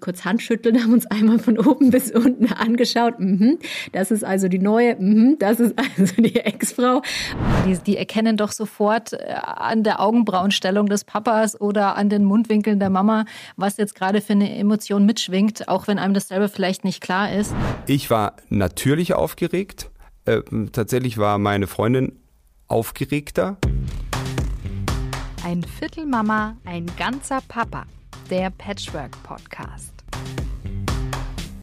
kurz Handschütteln, haben uns einmal von oben bis unten angeschaut. Mhm, das ist also die neue, mhm, das ist also die Ex-Frau. Die, die, erkennen doch sofort äh, an der Augenbrauenstellung des Papas oder an den Mundwinkeln der Mama, was jetzt gerade für eine Emotion mitschwingt, auch wenn einem das selber vielleicht nicht klar ist. Ich war natürlich aufgeregt. Äh, tatsächlich war meine Freundin aufgeregter. Ein Viertel Mama, ein ganzer Papa der Patchwork Podcast.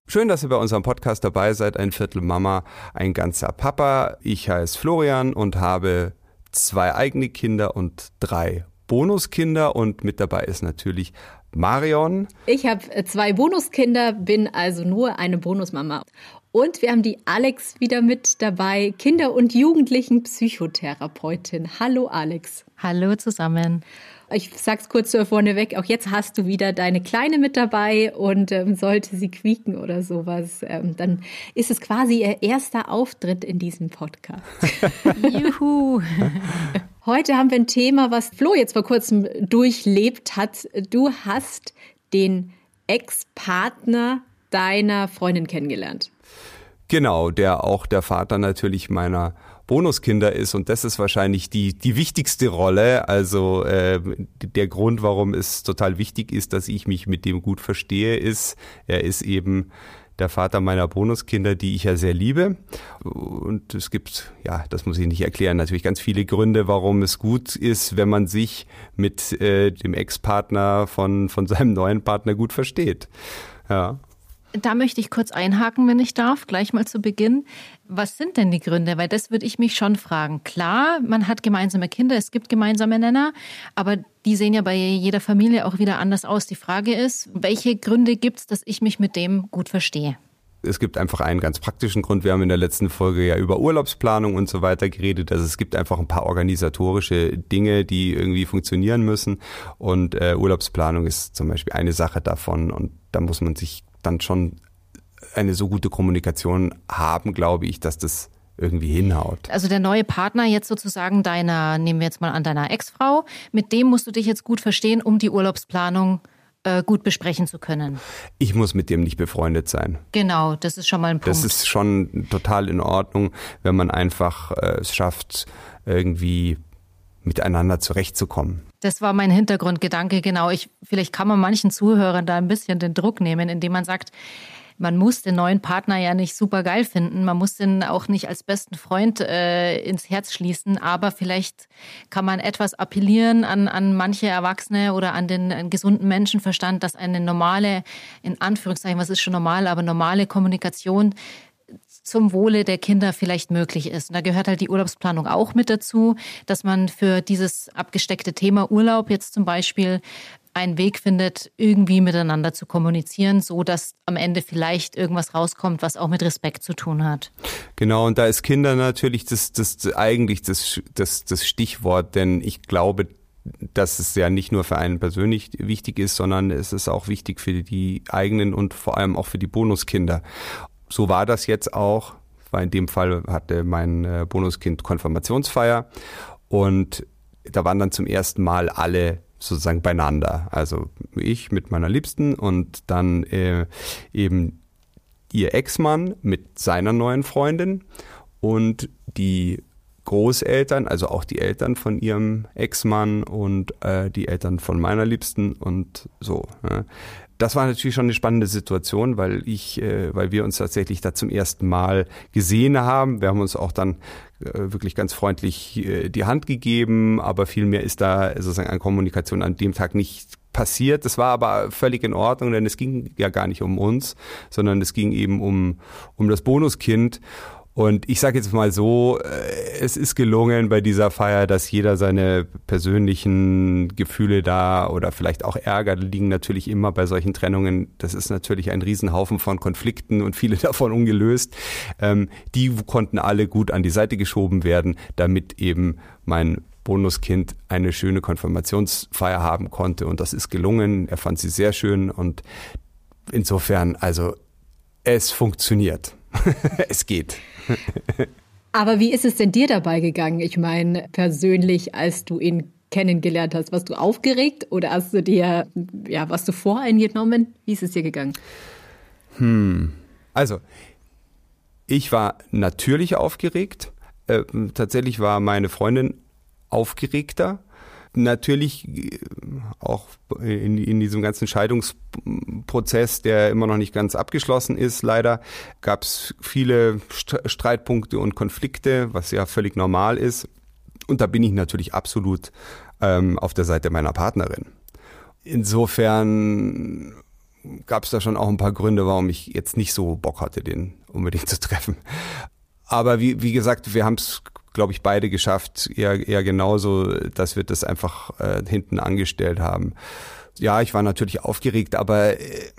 Schön, dass ihr bei unserem Podcast dabei seid. Ein Viertel Mama, ein ganzer Papa. Ich heiße Florian und habe zwei eigene Kinder und drei Bonuskinder und mit dabei ist natürlich Marion. Ich habe zwei Bonuskinder, bin also nur eine Bonusmama. Und wir haben die Alex wieder mit dabei, Kinder- und Jugendlichen-Psychotherapeutin. Hallo Alex. Hallo zusammen. Ich sag's kurz vorneweg, auch jetzt hast du wieder deine Kleine mit dabei und ähm, sollte sie quieken oder sowas, ähm, dann ist es quasi ihr erster Auftritt in diesem Podcast. Juhu! Heute haben wir ein Thema, was Flo jetzt vor kurzem durchlebt hat. Du hast den Ex-Partner deiner Freundin kennengelernt. Genau, der auch der Vater natürlich meiner Bonuskinder ist und das ist wahrscheinlich die, die wichtigste Rolle. Also äh, der Grund, warum es total wichtig ist, dass ich mich mit dem gut verstehe, ist, er ist eben der Vater meiner Bonuskinder, die ich ja sehr liebe. Und es gibt, ja, das muss ich nicht erklären, natürlich ganz viele Gründe, warum es gut ist, wenn man sich mit äh, dem Ex-Partner von, von seinem neuen Partner gut versteht. Ja. Da möchte ich kurz einhaken, wenn ich darf, gleich mal zu Beginn. Was sind denn die Gründe? Weil das würde ich mich schon fragen. Klar, man hat gemeinsame Kinder, es gibt gemeinsame Nenner, aber die sehen ja bei jeder Familie auch wieder anders aus. Die Frage ist, welche Gründe gibt es, dass ich mich mit dem gut verstehe? Es gibt einfach einen ganz praktischen Grund. Wir haben in der letzten Folge ja über Urlaubsplanung und so weiter geredet. Also es gibt einfach ein paar organisatorische Dinge, die irgendwie funktionieren müssen. Und äh, Urlaubsplanung ist zum Beispiel eine Sache davon. Und da muss man sich dann schon eine so gute Kommunikation haben, glaube ich, dass das irgendwie hinhaut. Also der neue Partner jetzt sozusagen deiner, nehmen wir jetzt mal an deiner Ex-Frau, mit dem musst du dich jetzt gut verstehen, um die Urlaubsplanung äh, gut besprechen zu können. Ich muss mit dem nicht befreundet sein. Genau, das ist schon mal ein Punkt. Das ist schon total in Ordnung, wenn man einfach äh, es schafft, irgendwie miteinander zurechtzukommen. Das war mein Hintergrundgedanke, genau. Ich, vielleicht kann man manchen Zuhörern da ein bisschen den Druck nehmen, indem man sagt, man muss den neuen Partner ja nicht super geil finden, man muss den auch nicht als besten Freund äh, ins Herz schließen, aber vielleicht kann man etwas appellieren an, an manche Erwachsene oder an den an gesunden Menschenverstand, dass eine normale, in Anführungszeichen, was ist schon normal, aber normale Kommunikation zum Wohle der Kinder vielleicht möglich ist. Und da gehört halt die Urlaubsplanung auch mit dazu, dass man für dieses abgesteckte Thema Urlaub jetzt zum Beispiel einen Weg findet, irgendwie miteinander zu kommunizieren, so dass am Ende vielleicht irgendwas rauskommt, was auch mit Respekt zu tun hat. Genau, und da ist Kinder natürlich das, das eigentlich das, das, das Stichwort, denn ich glaube, dass es ja nicht nur für einen persönlich wichtig ist, sondern es ist auch wichtig für die eigenen und vor allem auch für die Bonuskinder so war das jetzt auch, weil in dem Fall hatte mein äh, Bonuskind Konfirmationsfeier und da waren dann zum ersten Mal alle sozusagen beieinander. Also ich mit meiner Liebsten und dann äh, eben ihr Ex-Mann mit seiner neuen Freundin und die Großeltern, also auch die Eltern von ihrem Ex-Mann und äh, die Eltern von meiner Liebsten und so. Ne? Das war natürlich schon eine spannende Situation, weil ich, äh, weil wir uns tatsächlich da zum ersten Mal gesehen haben. Wir haben uns auch dann äh, wirklich ganz freundlich äh, die Hand gegeben, aber viel mehr ist da sozusagen an Kommunikation an dem Tag nicht passiert. Das war aber völlig in Ordnung, denn es ging ja gar nicht um uns, sondern es ging eben um, um das Bonuskind. Und ich sage jetzt mal so, äh, es ist gelungen bei dieser Feier, dass jeder seine persönlichen Gefühle da oder vielleicht auch Ärger liegen natürlich immer bei solchen Trennungen. Das ist natürlich ein Riesenhaufen von Konflikten und viele davon ungelöst. Ähm, die konnten alle gut an die Seite geschoben werden, damit eben mein Bonuskind eine schöne Konfirmationsfeier haben konnte. Und das ist gelungen. Er fand sie sehr schön und insofern, also es funktioniert. es geht. Aber wie ist es denn dir dabei gegangen? Ich meine, persönlich, als du ihn kennengelernt hast? Warst du aufgeregt oder hast du dir, ja, warst du voreingenommen? Wie ist es dir gegangen? Hm. Also, ich war natürlich aufgeregt. Äh, tatsächlich war meine Freundin aufgeregter. Natürlich äh, auch in, in, diesem ganzen Scheidungsprozess, der immer noch nicht ganz abgeschlossen ist, leider, gab es viele Streitpunkte und Konflikte, was ja völlig normal ist. Und da bin ich natürlich absolut ähm, auf der Seite meiner Partnerin. Insofern gab es da schon auch ein paar Gründe, warum ich jetzt nicht so Bock hatte, den unbedingt zu treffen. Aber wie, wie gesagt, wir haben es, glaube ich, beide geschafft, eher, eher genauso, dass wir das einfach äh, hinten angestellt haben. Ja, ich war natürlich aufgeregt, aber äh,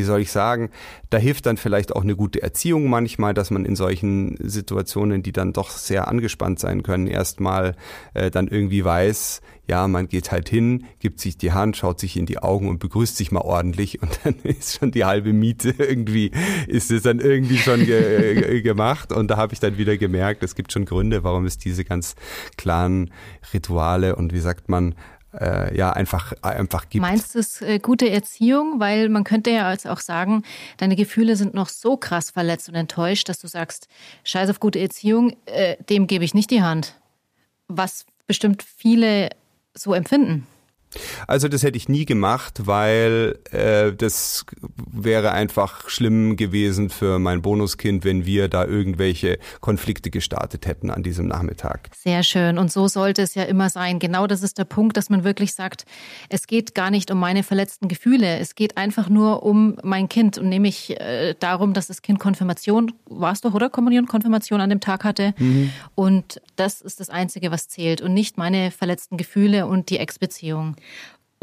wie soll ich sagen, da hilft dann vielleicht auch eine gute Erziehung manchmal, dass man in solchen Situationen, die dann doch sehr angespannt sein können, erstmal äh, dann irgendwie weiß, ja, man geht halt hin, gibt sich die Hand, schaut sich in die Augen und begrüßt sich mal ordentlich und dann ist schon die halbe Miete irgendwie, ist es dann irgendwie schon ge gemacht. Und da habe ich dann wieder gemerkt, es gibt schon Gründe, warum es diese ganz klaren Rituale und wie sagt man, äh, ja einfach einfach gibt. Meinst du es äh, gute Erziehung, weil man könnte ja jetzt auch sagen, deine Gefühle sind noch so krass verletzt und enttäuscht, dass du sagst, Scheiß auf gute Erziehung, äh, dem gebe ich nicht die Hand. Was bestimmt viele so empfinden. Also das hätte ich nie gemacht, weil äh, das wäre einfach schlimm gewesen für mein Bonuskind, wenn wir da irgendwelche Konflikte gestartet hätten an diesem Nachmittag. Sehr schön. Und so sollte es ja immer sein. Genau das ist der Punkt, dass man wirklich sagt, es geht gar nicht um meine verletzten Gefühle. Es geht einfach nur um mein Kind und nämlich äh, darum, dass das Kind Konfirmation, war es doch, oder? Kommunion, Konfirmation an dem Tag hatte. Mhm. Und das ist das Einzige, was zählt und nicht meine verletzten Gefühle und die Ex-Beziehung.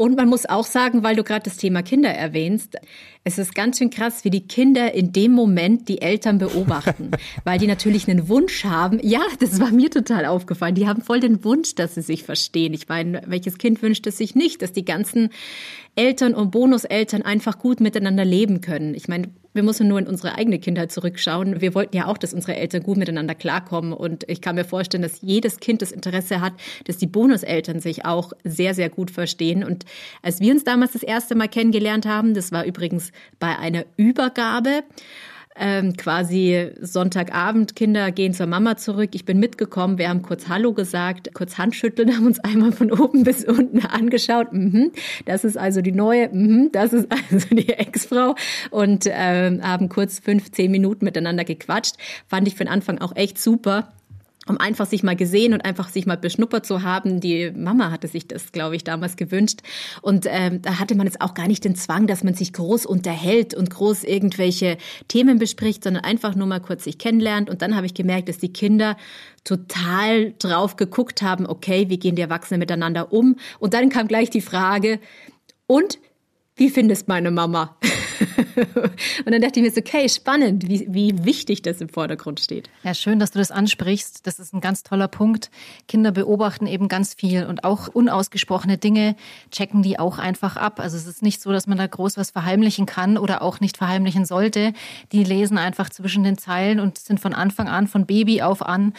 Und man muss auch sagen, weil du gerade das Thema Kinder erwähnst, es ist ganz schön krass, wie die Kinder in dem Moment die Eltern beobachten, weil die natürlich einen Wunsch haben. Ja, das war mir total aufgefallen. Die haben voll den Wunsch, dass sie sich verstehen. Ich meine, welches Kind wünscht es sich nicht, dass die ganzen Eltern und Bonuseltern einfach gut miteinander leben können. Ich meine, wir müssen nur in unsere eigene Kindheit zurückschauen. Wir wollten ja auch, dass unsere Eltern gut miteinander klarkommen. Und ich kann mir vorstellen, dass jedes Kind das Interesse hat, dass die Bonuseltern sich auch sehr, sehr gut verstehen. Und als wir uns damals das erste Mal kennengelernt haben, das war übrigens bei einer Übergabe, ähm, quasi Sonntagabend, Kinder gehen zur Mama zurück. Ich bin mitgekommen, wir haben kurz Hallo gesagt, kurz Handschütteln, haben uns einmal von oben bis unten angeschaut. Mhm, das ist also die neue, mhm, das ist also die Ex-Frau und ähm, haben kurz fünf, zehn Minuten miteinander gequatscht. Fand ich von Anfang auch echt super um einfach sich mal gesehen und einfach sich mal beschnuppert zu haben. Die Mama hatte sich das, glaube ich, damals gewünscht. Und ähm, da hatte man jetzt auch gar nicht den Zwang, dass man sich groß unterhält und groß irgendwelche Themen bespricht, sondern einfach nur mal kurz sich kennenlernt. Und dann habe ich gemerkt, dass die Kinder total drauf geguckt haben, okay, wie gehen die Erwachsenen miteinander um? Und dann kam gleich die Frage, und wie findest meine Mama? und dann dachte ich mir so, okay, spannend, wie, wie wichtig das im Vordergrund steht. Ja, schön, dass du das ansprichst. Das ist ein ganz toller Punkt. Kinder beobachten eben ganz viel und auch unausgesprochene Dinge checken die auch einfach ab. Also es ist nicht so, dass man da groß was verheimlichen kann oder auch nicht verheimlichen sollte. Die lesen einfach zwischen den Zeilen und sind von Anfang an, von Baby auf an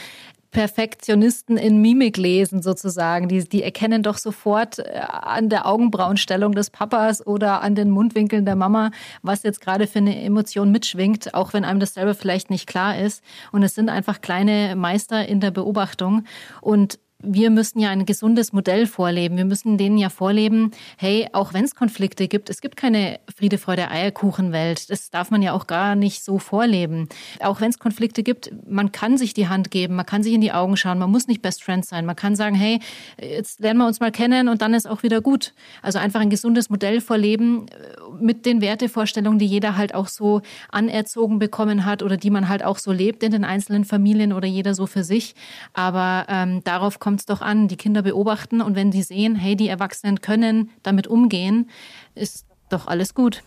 Perfektionisten in Mimik lesen sozusagen. Die, die erkennen doch sofort äh, an der Augenbrauenstellung des Papas oder an den Mundwinkeln der Mama, was jetzt gerade für eine Emotion mitschwingt, auch wenn einem das selber vielleicht nicht klar ist. Und es sind einfach kleine Meister in der Beobachtung. Und wir müssen ja ein gesundes Modell vorleben. Wir müssen denen ja vorleben, hey, auch wenn es Konflikte gibt, es gibt keine Friede, Freude, Eierkuchenwelt. Das darf man ja auch gar nicht so vorleben. Auch wenn es Konflikte gibt, man kann sich die Hand geben, man kann sich in die Augen schauen, man muss nicht Best Friends sein. Man kann sagen, hey, jetzt lernen wir uns mal kennen und dann ist auch wieder gut. Also einfach ein gesundes Modell vorleben äh, mit den Wertevorstellungen, die jeder halt auch so anerzogen bekommen hat oder die man halt auch so lebt in den einzelnen Familien oder jeder so für sich. Aber ähm, darauf kommt kommt es doch an, die Kinder beobachten und wenn sie sehen, hey, die Erwachsenen können damit umgehen, ist doch alles gut.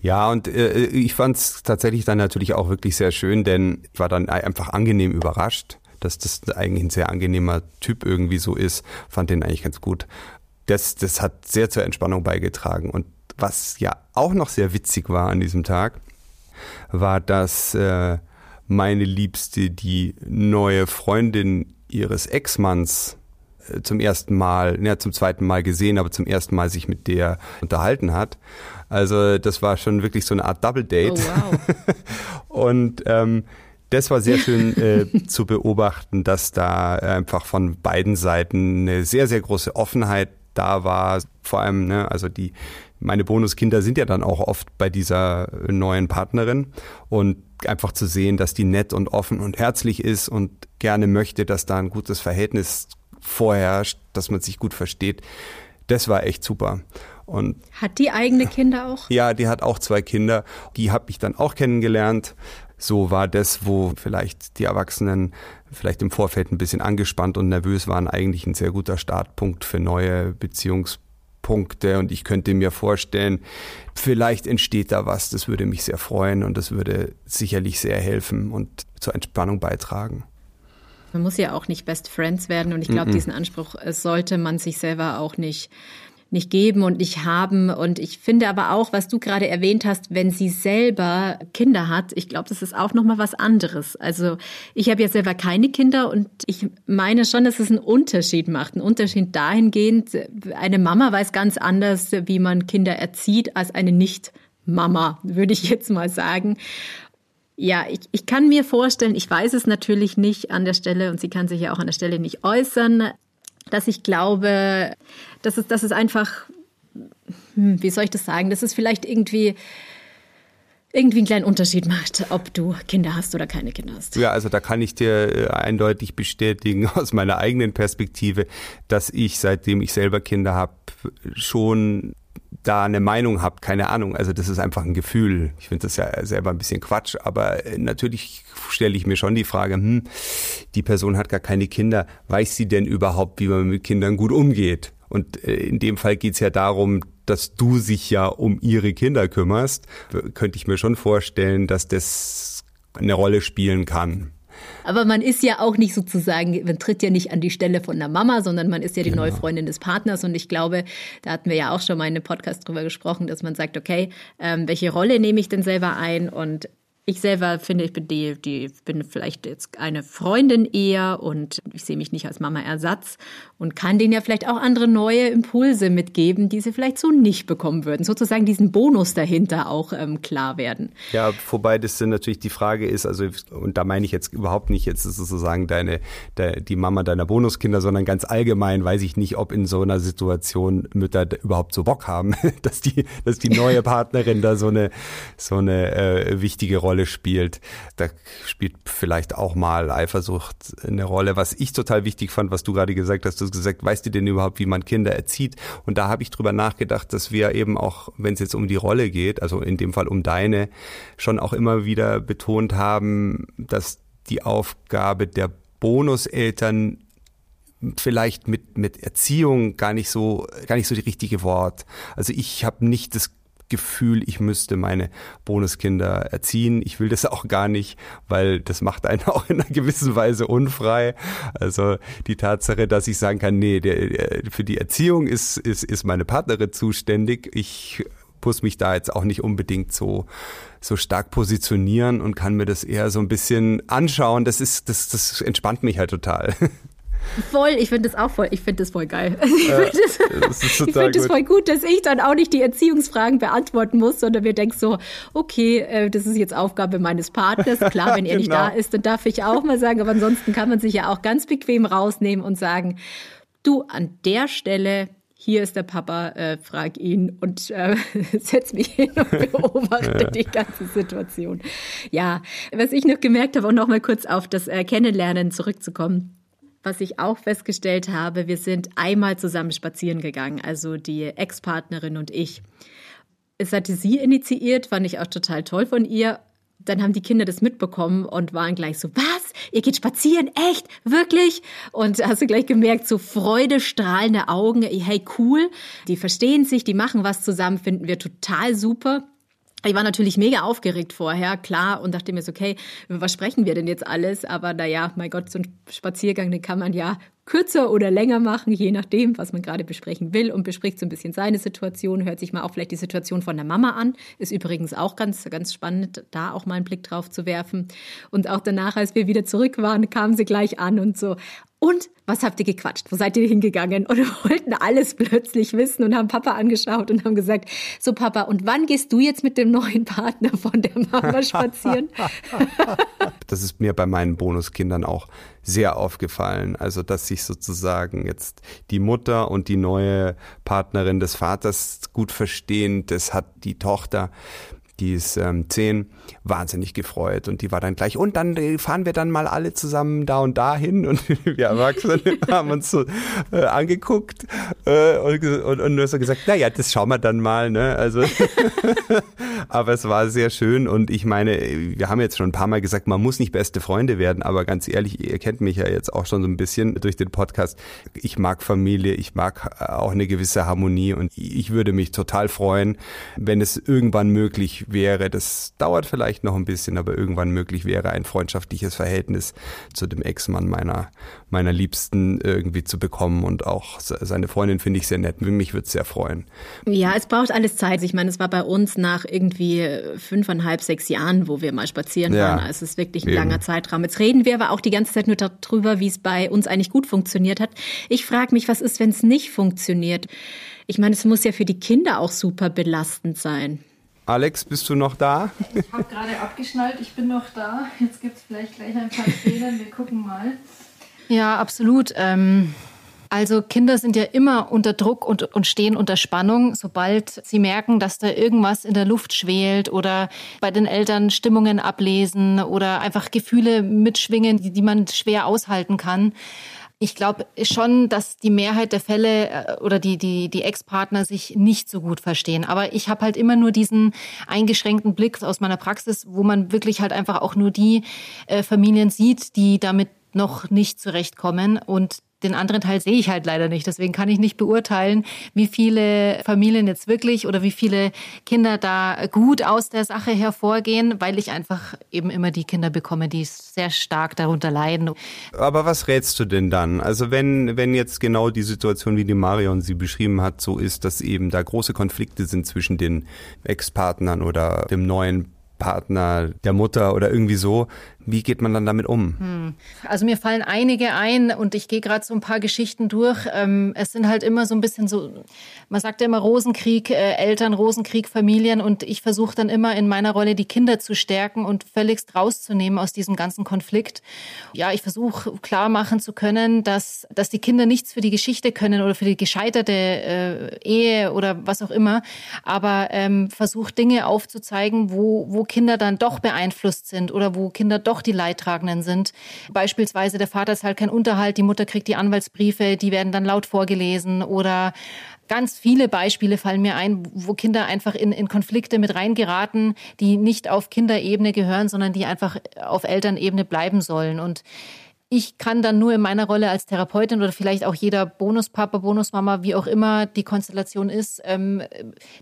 Ja, und äh, ich fand es tatsächlich dann natürlich auch wirklich sehr schön, denn ich war dann einfach angenehm überrascht, dass das eigentlich ein sehr angenehmer Typ irgendwie so ist. Fand den eigentlich ganz gut. Das, das hat sehr zur Entspannung beigetragen. Und was ja auch noch sehr witzig war an diesem Tag, war, dass äh, meine Liebste die neue Freundin ihres Ex-Manns äh, zum ersten Mal, ja, zum zweiten Mal gesehen, aber zum ersten Mal sich mit der unterhalten hat. Also das war schon wirklich so eine Art Double Date. Oh, wow. und ähm, das war sehr schön äh, zu beobachten, dass da einfach von beiden Seiten eine sehr, sehr große Offenheit da war. Vor allem, ne, also die, meine Bonuskinder sind ja dann auch oft bei dieser neuen Partnerin und einfach zu sehen, dass die nett und offen und herzlich ist und gerne möchte, dass da ein gutes Verhältnis vorherrscht, dass man sich gut versteht. Das war echt super. Und hat die eigene Kinder auch? Ja, die hat auch zwei Kinder. Die habe ich dann auch kennengelernt. So war das, wo vielleicht die Erwachsenen vielleicht im Vorfeld ein bisschen angespannt und nervös waren, eigentlich ein sehr guter Startpunkt für neue Beziehungspunkte. Und ich könnte mir vorstellen, vielleicht entsteht da was. Das würde mich sehr freuen und das würde sicherlich sehr helfen und zur Entspannung beitragen. Man muss ja auch nicht Best Friends werden und ich glaube, mm -mm. diesen Anspruch sollte man sich selber auch nicht nicht geben und nicht haben. Und ich finde aber auch, was du gerade erwähnt hast, wenn sie selber Kinder hat, ich glaube, das ist auch nochmal was anderes. Also ich habe ja selber keine Kinder und ich meine schon, dass es einen Unterschied macht. Einen Unterschied dahingehend, eine Mama weiß ganz anders, wie man Kinder erzieht, als eine Nicht-Mama, würde ich jetzt mal sagen. Ja, ich, ich kann mir vorstellen, ich weiß es natürlich nicht an der Stelle und sie kann sich ja auch an der Stelle nicht äußern, dass ich glaube, dass es, dass es einfach, hm, wie soll ich das sagen, dass es vielleicht irgendwie irgendwie einen kleinen Unterschied macht, ob du Kinder hast oder keine Kinder hast. Ja, also da kann ich dir äh, eindeutig bestätigen aus meiner eigenen Perspektive, dass ich, seitdem ich selber Kinder habe, schon da eine Meinung habt, keine Ahnung. Also das ist einfach ein Gefühl. Ich finde das ja selber ein bisschen Quatsch, aber äh, natürlich stelle ich mir schon die Frage, hm, die Person hat gar keine Kinder, weiß sie denn überhaupt, wie man mit Kindern gut umgeht? Und äh, in dem Fall geht es ja darum, dass du sich ja um ihre Kinder kümmerst. Könnte ich mir schon vorstellen, dass das eine Rolle spielen kann. Aber man ist ja auch nicht sozusagen, man tritt ja nicht an die Stelle von der Mama, sondern man ist ja die genau. neue Freundin des Partners. Und ich glaube, da hatten wir ja auch schon mal in einem Podcast drüber gesprochen, dass man sagt, okay, ähm, welche Rolle nehme ich denn selber ein? Und ich selber finde, ich bin die, die bin vielleicht jetzt eine Freundin eher und ich sehe mich nicht als Mama-Ersatz und kann denen ja vielleicht auch andere neue Impulse mitgeben, die sie vielleicht so nicht bekommen würden. Sozusagen diesen Bonus dahinter auch ähm, klar werden. Ja, wobei das dann natürlich die Frage ist, also und da meine ich jetzt überhaupt nicht jetzt sozusagen deine, de, die Mama deiner Bonuskinder, sondern ganz allgemein weiß ich nicht, ob in so einer Situation Mütter überhaupt so Bock haben, dass die, dass die neue Partnerin da so eine so eine äh, wichtige Rolle Rolle spielt. Da spielt vielleicht auch mal Eifersucht eine Rolle. Was ich total wichtig fand, was du gerade gesagt hast, du hast gesagt, weißt du denn überhaupt, wie man Kinder erzieht? Und da habe ich drüber nachgedacht, dass wir eben auch, wenn es jetzt um die Rolle geht, also in dem Fall um deine, schon auch immer wieder betont haben, dass die Aufgabe der Bonuseltern vielleicht mit mit Erziehung gar nicht so gar nicht so die richtige Wort. Also ich habe nicht das Gefühl, ich müsste meine Bonuskinder erziehen. Ich will das auch gar nicht, weil das macht einen auch in einer gewissen Weise unfrei. Also die Tatsache, dass ich sagen kann, nee, der, für die Erziehung ist, ist, ist meine Partnerin zuständig. Ich muss mich da jetzt auch nicht unbedingt so so stark positionieren und kann mir das eher so ein bisschen anschauen. Das ist das das entspannt mich halt total. Voll, ich finde das auch voll, ich finde das voll geil. Ich finde das, das, find das voll gut, dass ich dann auch nicht die Erziehungsfragen beantworten muss, sondern wir denken so, okay, äh, das ist jetzt Aufgabe meines Partners. Klar, wenn er genau. nicht da ist, dann darf ich auch mal sagen, aber ansonsten kann man sich ja auch ganz bequem rausnehmen und sagen, du, an der Stelle hier ist der Papa, äh, frag ihn und äh, setz mich hin und beobachte die ganze Situation. Ja, was ich noch gemerkt habe, um noch mal kurz auf das äh, Kennenlernen zurückzukommen was ich auch festgestellt habe, wir sind einmal zusammen spazieren gegangen, also die Ex-Partnerin und ich. Es hatte sie initiiert, fand ich auch total toll von ihr. Dann haben die Kinder das mitbekommen und waren gleich so, was? Ihr geht spazieren? Echt? Wirklich? Und hast du gleich gemerkt, so Freude, strahlende Augen, hey, cool. Die verstehen sich, die machen was zusammen, finden wir total super. Ich war natürlich mega aufgeregt vorher, klar, und dachte mir so, okay, was sprechen wir denn jetzt alles? Aber naja, mein Gott, so ein Spaziergang, den kann man ja kürzer oder länger machen, je nachdem, was man gerade besprechen will und bespricht so ein bisschen seine Situation, hört sich mal auch vielleicht die Situation von der Mama an. Ist übrigens auch ganz, ganz spannend, da auch mal einen Blick drauf zu werfen. Und auch danach, als wir wieder zurück waren, kamen sie gleich an und so, und was habt ihr gequatscht? Wo seid ihr hingegangen? Und wollten alles plötzlich wissen und haben Papa angeschaut und haben gesagt, so Papa, und wann gehst du jetzt mit dem neuen Partner von der Mama spazieren? das ist mir bei meinen Bonuskindern auch sehr aufgefallen. Also, dass sich sozusagen jetzt die Mutter und die neue Partnerin des Vaters gut verstehen, das hat die Tochter die ist ähm, zehn, wahnsinnig gefreut und die war dann gleich, und dann äh, fahren wir dann mal alle zusammen da und da hin und wir Erwachsene haben uns so äh, angeguckt äh, und, und, und nur so gesagt, naja, das schauen wir dann mal, ne, also aber es war sehr schön und ich meine, wir haben jetzt schon ein paar Mal gesagt, man muss nicht beste Freunde werden, aber ganz ehrlich, ihr kennt mich ja jetzt auch schon so ein bisschen durch den Podcast, ich mag Familie, ich mag äh, auch eine gewisse Harmonie und ich würde mich total freuen, wenn es irgendwann möglich wäre, das dauert vielleicht noch ein bisschen, aber irgendwann möglich wäre, ein freundschaftliches Verhältnis zu dem Ex-Mann meiner, meiner Liebsten irgendwie zu bekommen und auch seine Freundin finde ich sehr nett. Mich würde es sehr freuen. Ja, es braucht alles Zeit. Ich meine, es war bei uns nach irgendwie fünfeinhalb, sechs Jahren, wo wir mal spazieren ja, waren. Also es ist wirklich ein eben. langer Zeitraum. Jetzt reden wir aber auch die ganze Zeit nur darüber, wie es bei uns eigentlich gut funktioniert hat. Ich frage mich, was ist, wenn es nicht funktioniert? Ich meine, es muss ja für die Kinder auch super belastend sein. Alex, bist du noch da? Ich habe gerade abgeschnallt, ich bin noch da. Jetzt gibt es vielleicht gleich ein paar Fehler, wir gucken mal. Ja, absolut. Ähm, also Kinder sind ja immer unter Druck und, und stehen unter Spannung, sobald sie merken, dass da irgendwas in der Luft schwelt oder bei den Eltern Stimmungen ablesen oder einfach Gefühle mitschwingen, die, die man schwer aushalten kann ich glaube schon, dass die Mehrheit der Fälle äh, oder die, die, die Ex-Partner sich nicht so gut verstehen. Aber ich habe halt immer nur diesen eingeschränkten Blick aus meiner Praxis, wo man wirklich halt einfach auch nur die äh, Familien sieht, die damit noch nicht zurechtkommen. Und den anderen Teil sehe ich halt leider nicht. Deswegen kann ich nicht beurteilen, wie viele Familien jetzt wirklich oder wie viele Kinder da gut aus der Sache hervorgehen, weil ich einfach eben immer die Kinder bekomme, die sehr stark darunter leiden. Aber was rätst du denn dann? Also wenn, wenn jetzt genau die Situation, wie die Marion sie beschrieben hat, so ist, dass eben da große Konflikte sind zwischen den Ex-Partnern oder dem neuen Partner der Mutter oder irgendwie so. Wie geht man dann damit um? Hm. Also mir fallen einige ein und ich gehe gerade so ein paar Geschichten durch. Ähm, es sind halt immer so ein bisschen so, man sagt ja immer Rosenkrieg, äh, Eltern, Rosenkrieg, Familien und ich versuche dann immer in meiner Rolle die Kinder zu stärken und völligst rauszunehmen aus diesem ganzen Konflikt. Ja, ich versuche klar machen zu können, dass, dass die Kinder nichts für die Geschichte können oder für die gescheiterte äh, Ehe oder was auch immer, aber ähm, versuche Dinge aufzuzeigen, wo, wo Kinder dann doch beeinflusst sind oder wo Kinder doch doch die Leidtragenden sind. Beispielsweise der Vater zahlt keinen Unterhalt, die Mutter kriegt die Anwaltsbriefe, die werden dann laut vorgelesen oder ganz viele Beispiele fallen mir ein, wo Kinder einfach in, in Konflikte mit reingeraten, die nicht auf Kinderebene gehören, sondern die einfach auf Elternebene bleiben sollen. Und ich kann dann nur in meiner Rolle als Therapeutin oder vielleicht auch jeder Bonuspapa, Bonusmama, wie auch immer die Konstellation ist, ähm,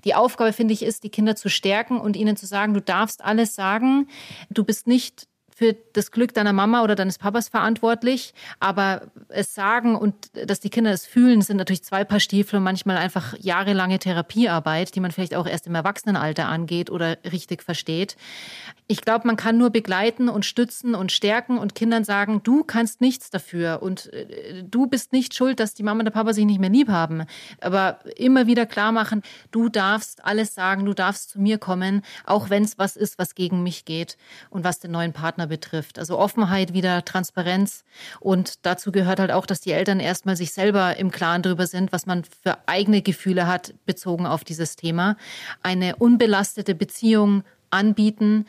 die Aufgabe, finde ich, ist, die Kinder zu stärken und ihnen zu sagen, du darfst alles sagen, du bist nicht für das Glück deiner Mama oder deines Papas verantwortlich, aber es sagen und dass die Kinder es fühlen, sind natürlich zwei Paar Stiefel und manchmal einfach jahrelange Therapiearbeit, die man vielleicht auch erst im Erwachsenenalter angeht oder richtig versteht. Ich glaube, man kann nur begleiten und stützen und stärken und Kindern sagen, du kannst nichts dafür und äh, du bist nicht schuld, dass die Mama und der Papa sich nicht mehr lieb haben. Aber immer wieder klar machen, du darfst alles sagen, du darfst zu mir kommen, auch wenn es was ist, was gegen mich geht und was den neuen Partner betrifft. Also Offenheit, wieder Transparenz. Und dazu gehört halt auch, dass die Eltern erstmal sich selber im Klaren darüber sind, was man für eigene Gefühle hat, bezogen auf dieses Thema. Eine unbelastete Beziehung anbieten,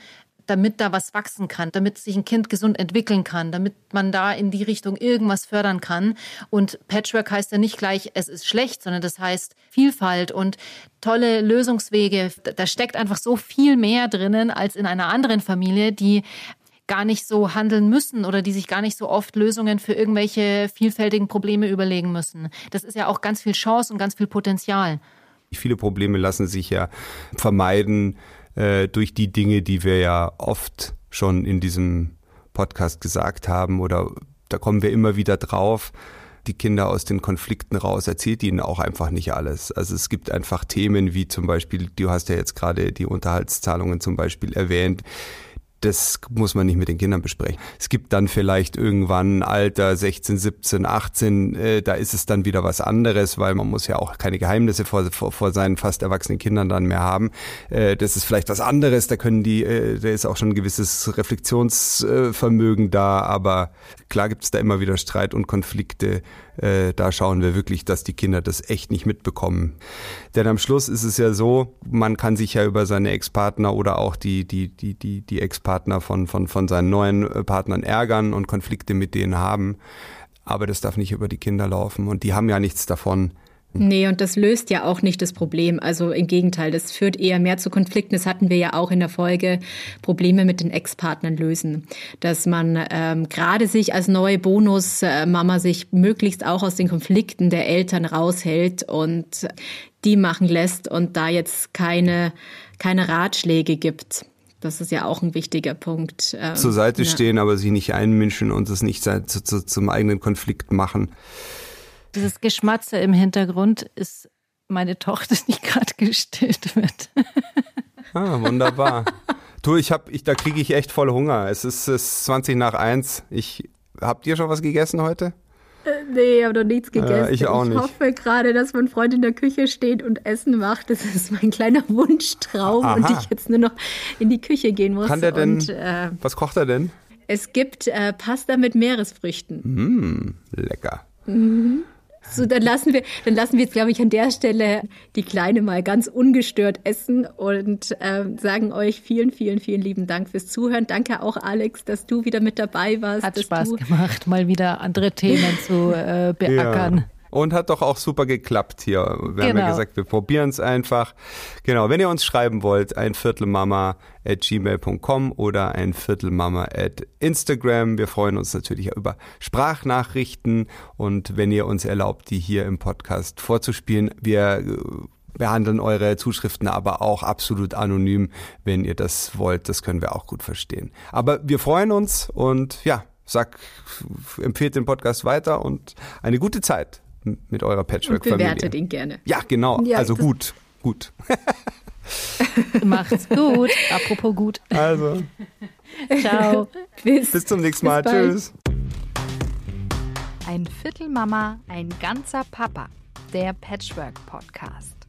damit da was wachsen kann, damit sich ein Kind gesund entwickeln kann, damit man da in die Richtung irgendwas fördern kann. Und Patchwork heißt ja nicht gleich, es ist schlecht, sondern das heißt Vielfalt und tolle Lösungswege. Da steckt einfach so viel mehr drinnen als in einer anderen Familie, die gar nicht so handeln müssen oder die sich gar nicht so oft Lösungen für irgendwelche vielfältigen Probleme überlegen müssen. Das ist ja auch ganz viel Chance und ganz viel Potenzial. Viele Probleme lassen sich ja vermeiden äh, durch die Dinge, die wir ja oft schon in diesem Podcast gesagt haben oder da kommen wir immer wieder drauf die Kinder aus den Konflikten raus, erzählt ihnen auch einfach nicht alles. Also es gibt einfach Themen wie zum Beispiel, du hast ja jetzt gerade die Unterhaltszahlungen zum Beispiel erwähnt, das muss man nicht mit den Kindern besprechen. Es gibt dann vielleicht irgendwann Alter 16, 17, 18, äh, da ist es dann wieder was anderes, weil man muss ja auch keine Geheimnisse vor, vor, vor seinen fast erwachsenen Kindern dann mehr haben. Äh, das ist vielleicht was anderes, da können die, äh, da ist auch schon ein gewisses Reflexionsvermögen da, aber klar gibt es da immer wieder Streit und Konflikte. Äh, da schauen wir wirklich, dass die Kinder das echt nicht mitbekommen. Denn am Schluss ist es ja so, man kann sich ja über seine Ex-Partner oder auch die, die, die, die, die Ex-Partner von, von, von seinen neuen äh, Partnern ärgern und Konflikte mit denen haben. Aber das darf nicht über die Kinder laufen. Und die haben ja nichts davon, Nee, und das löst ja auch nicht das Problem. Also im Gegenteil, das führt eher mehr zu Konflikten. Das hatten wir ja auch in der Folge, Probleme mit den Ex-Partnern lösen. Dass man ähm, gerade sich als neue Bonus-Mama sich möglichst auch aus den Konflikten der Eltern raushält und die machen lässt und da jetzt keine, keine Ratschläge gibt. Das ist ja auch ein wichtiger Punkt. Ähm, Zur Seite ja. stehen, aber sich nicht einmischen und es nicht zu, zu, zum eigenen Konflikt machen. Dieses Geschmatze im Hintergrund ist meine Tochter, die gerade gestillt wird. Ah, wunderbar. du, ich hab, ich, da kriege ich echt voll Hunger. Es ist, es ist 20 nach 1. Ich, habt ihr schon was gegessen heute? Äh, nee, ich habe noch nichts gegessen. Äh, ich auch nicht. Ich hoffe gerade, dass mein Freund in der Küche steht und Essen macht. Das ist mein kleiner Wunschtraum Aha. und ich jetzt nur noch in die Küche gehen muss. Kann der denn? Und, äh, was kocht er denn? Es gibt äh, Pasta mit Meeresfrüchten. Mm, lecker. Mhm. So, dann lassen wir, dann lassen wir jetzt, glaube ich, an der Stelle die Kleine mal ganz ungestört essen und äh, sagen euch vielen, vielen, vielen lieben Dank fürs Zuhören. Danke auch, Alex, dass du wieder mit dabei warst. Hat Spaß gemacht, mal wieder andere Themen zu äh, beackern. Ja. Und hat doch auch super geklappt hier. Wir genau. haben ja genau. gesagt, wir probieren es einfach. Genau, wenn ihr uns schreiben wollt, ein Viertelmama at gmail.com oder ein Viertelmama at Instagram. Wir freuen uns natürlich über Sprachnachrichten und wenn ihr uns erlaubt, die hier im Podcast vorzuspielen. Wir äh, behandeln eure Zuschriften aber auch absolut anonym, wenn ihr das wollt. Das können wir auch gut verstehen. Aber wir freuen uns und ja, sag, empfehlt den Podcast weiter und eine gute Zeit mit eurer Patchwork-Familie. Bewertet ihn gerne. Ja, genau. Ja, also gut, gut. Macht's gut. Apropos gut. Also. Ciao. Bis, Bis zum nächsten Mal. Tschüss. Ein Viertel Mama, ein ganzer Papa. Der Patchwork Podcast.